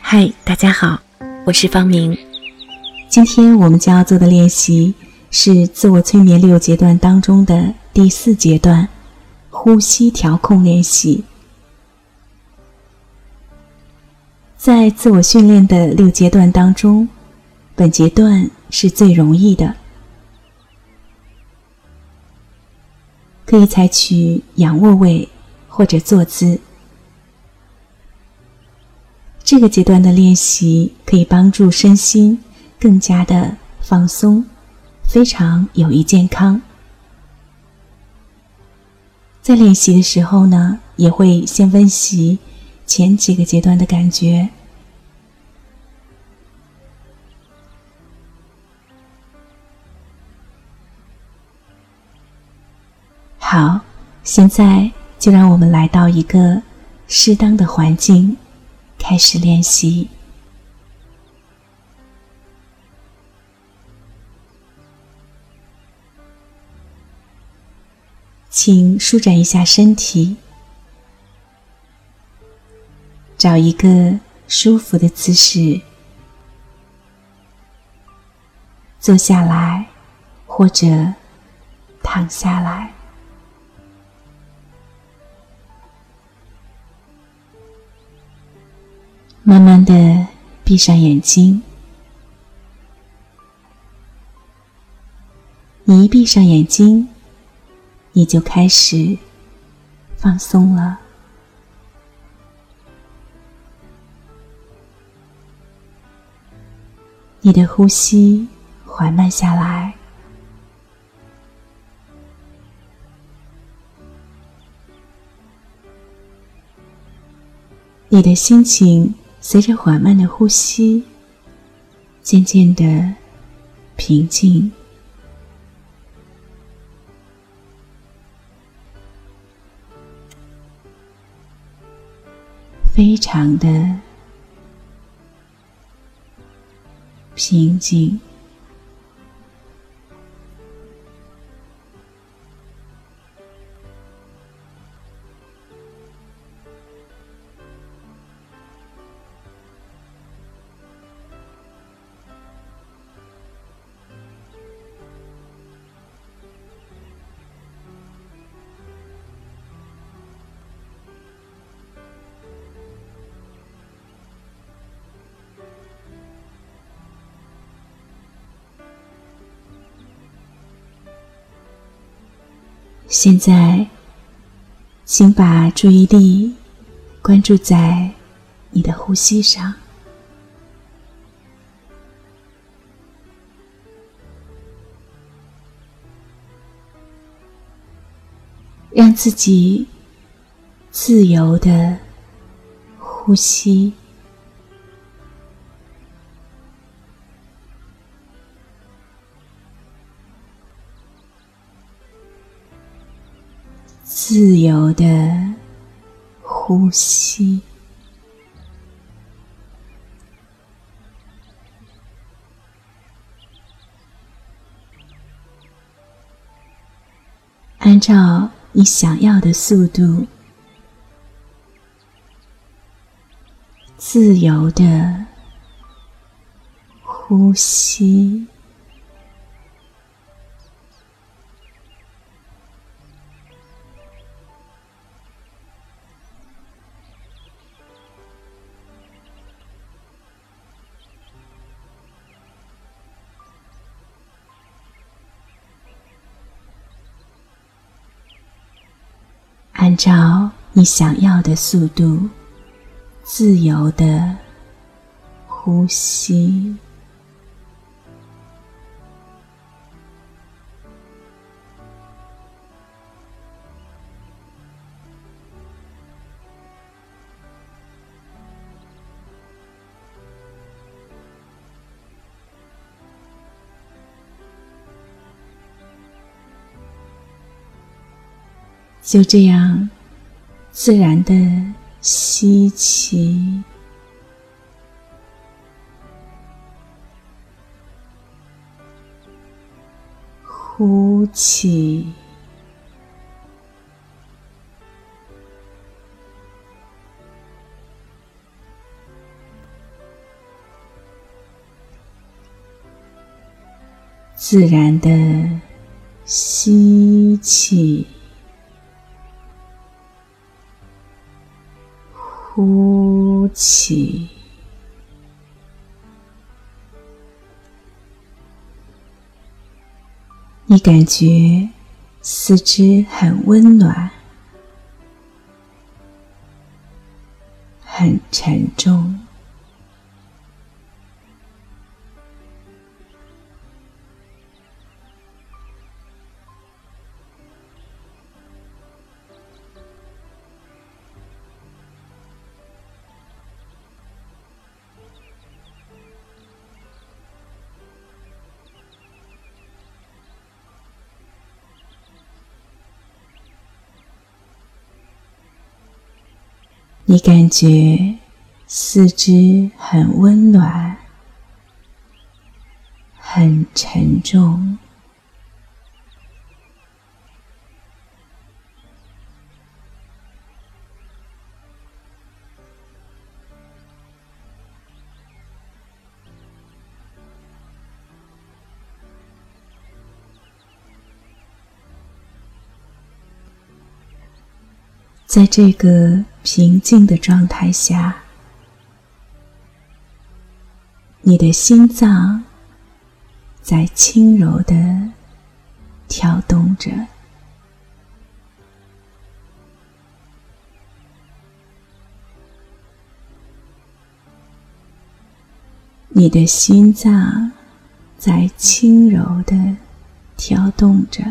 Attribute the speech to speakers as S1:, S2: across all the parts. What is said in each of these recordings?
S1: 嗨，大家好，我是方明。
S2: 今天我们将要做的练习是自我催眠六阶段当中的第四阶段——呼吸调控练习。在自我训练的六阶段当中，本阶段是最容易的，可以采取仰卧位或者坐姿。这个阶段的练习可以帮助身心更加的放松，非常有益健康。在练习的时候呢，也会先温习前几个阶段的感觉。好，现在就让我们来到一个适当的环境。开始练习，请舒展一下身体，找一个舒服的姿势，坐下来或者躺下来。慢慢的闭上眼睛，你一闭上眼睛，你就开始放松了。你的呼吸缓慢下来，你的心情。随着缓慢的呼吸，渐渐的平静，非常的平静。现在，请把注意力关注在你的呼吸上，让自己自由的呼吸。自由的呼吸，按照你想要的速度，自由的呼吸。按照你想要的速度，自由的呼吸，就这样自然的吸气呼气自然的吸气呼气。你感觉四肢很温暖，很沉重。你感觉四肢很温暖，很沉重。在这个平静的状态下，你的心脏在轻柔的跳动着，你的心脏在轻柔的跳动着。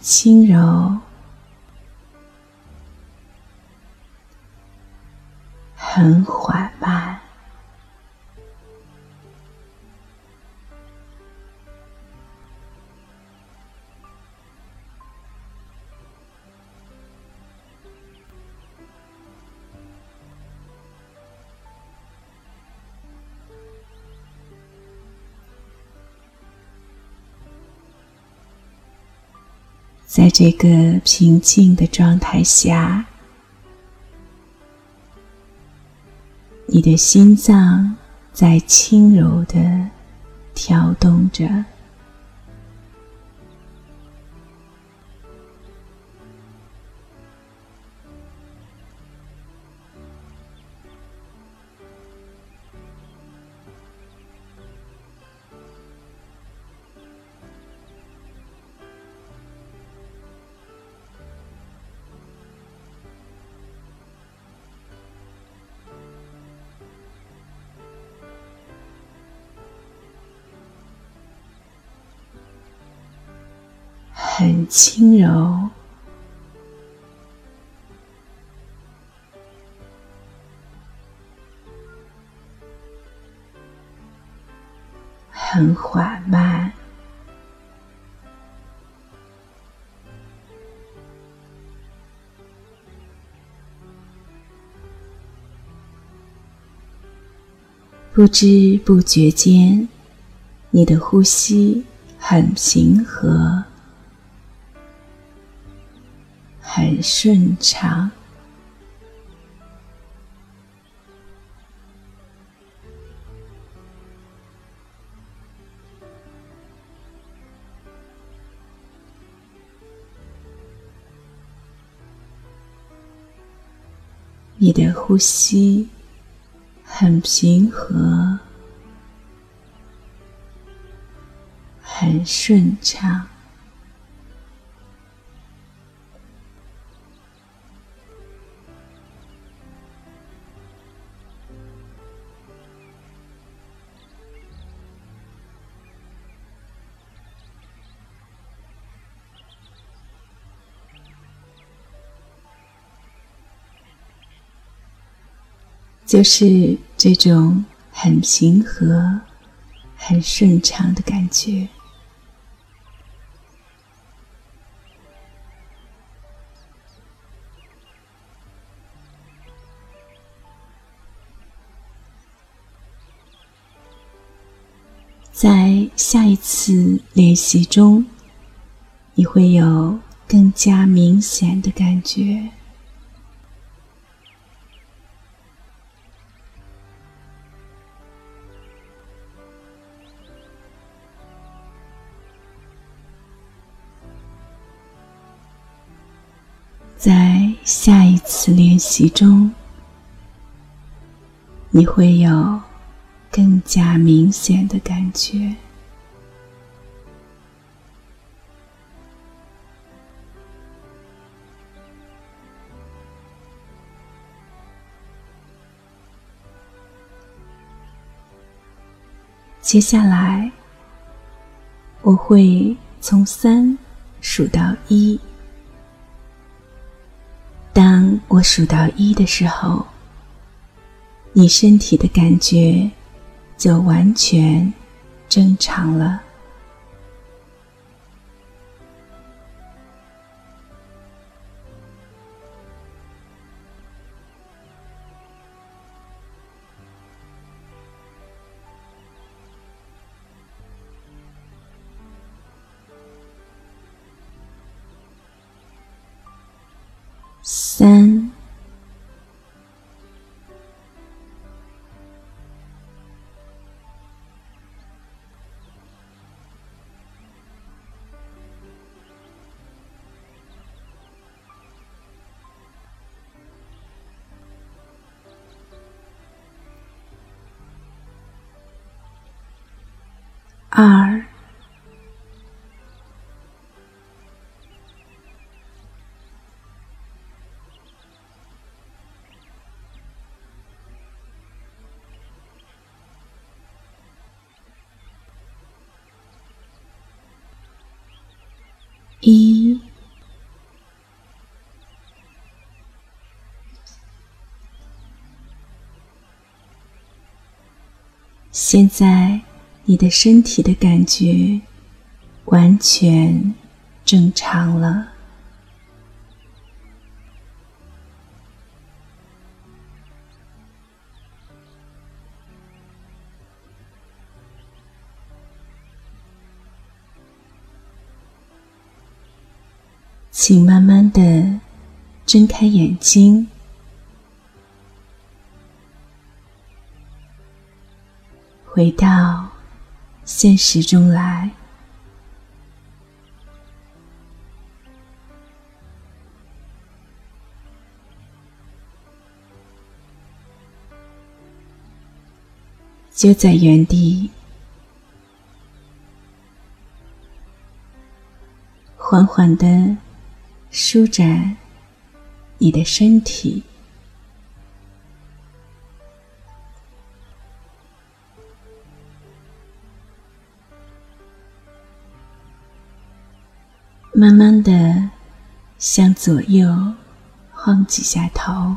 S2: 轻柔，很缓慢，在这个平静的状态下，你的心脏在轻柔的跳动着。很轻柔，很缓慢，不知不觉间，你的呼吸很平和。很顺畅，你的呼吸很平和，很顺畅。就是这种很平和、很顺畅的感觉。在下一次练习中，你会有更加明显的感觉。下一次练习中，你会有更加明显的感觉。接下来，我会从三数到一。当我数到一的时候，你身体的感觉就完全正常了。三、二。一，现在你的身体的感觉完全正常了。请慢慢的睁开眼睛，回到现实中来。就在原地，缓缓的。舒展你的身体，慢慢的向左右晃几下头，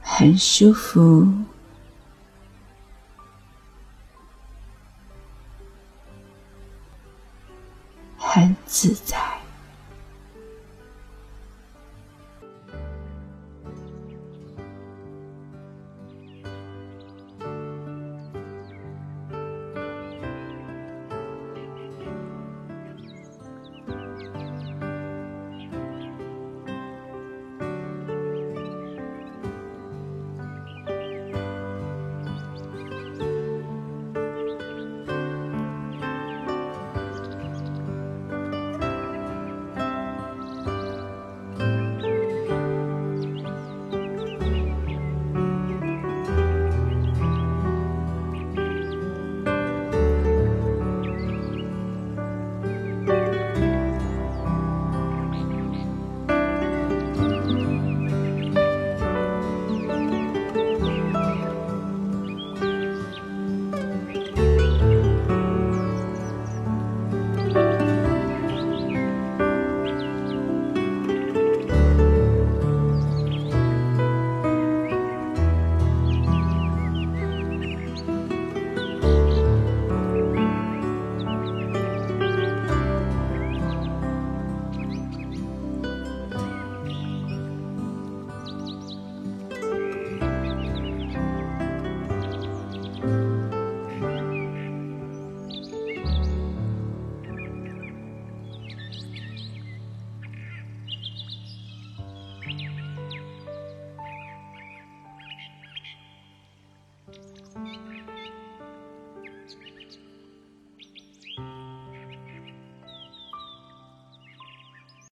S2: 很舒服。自在。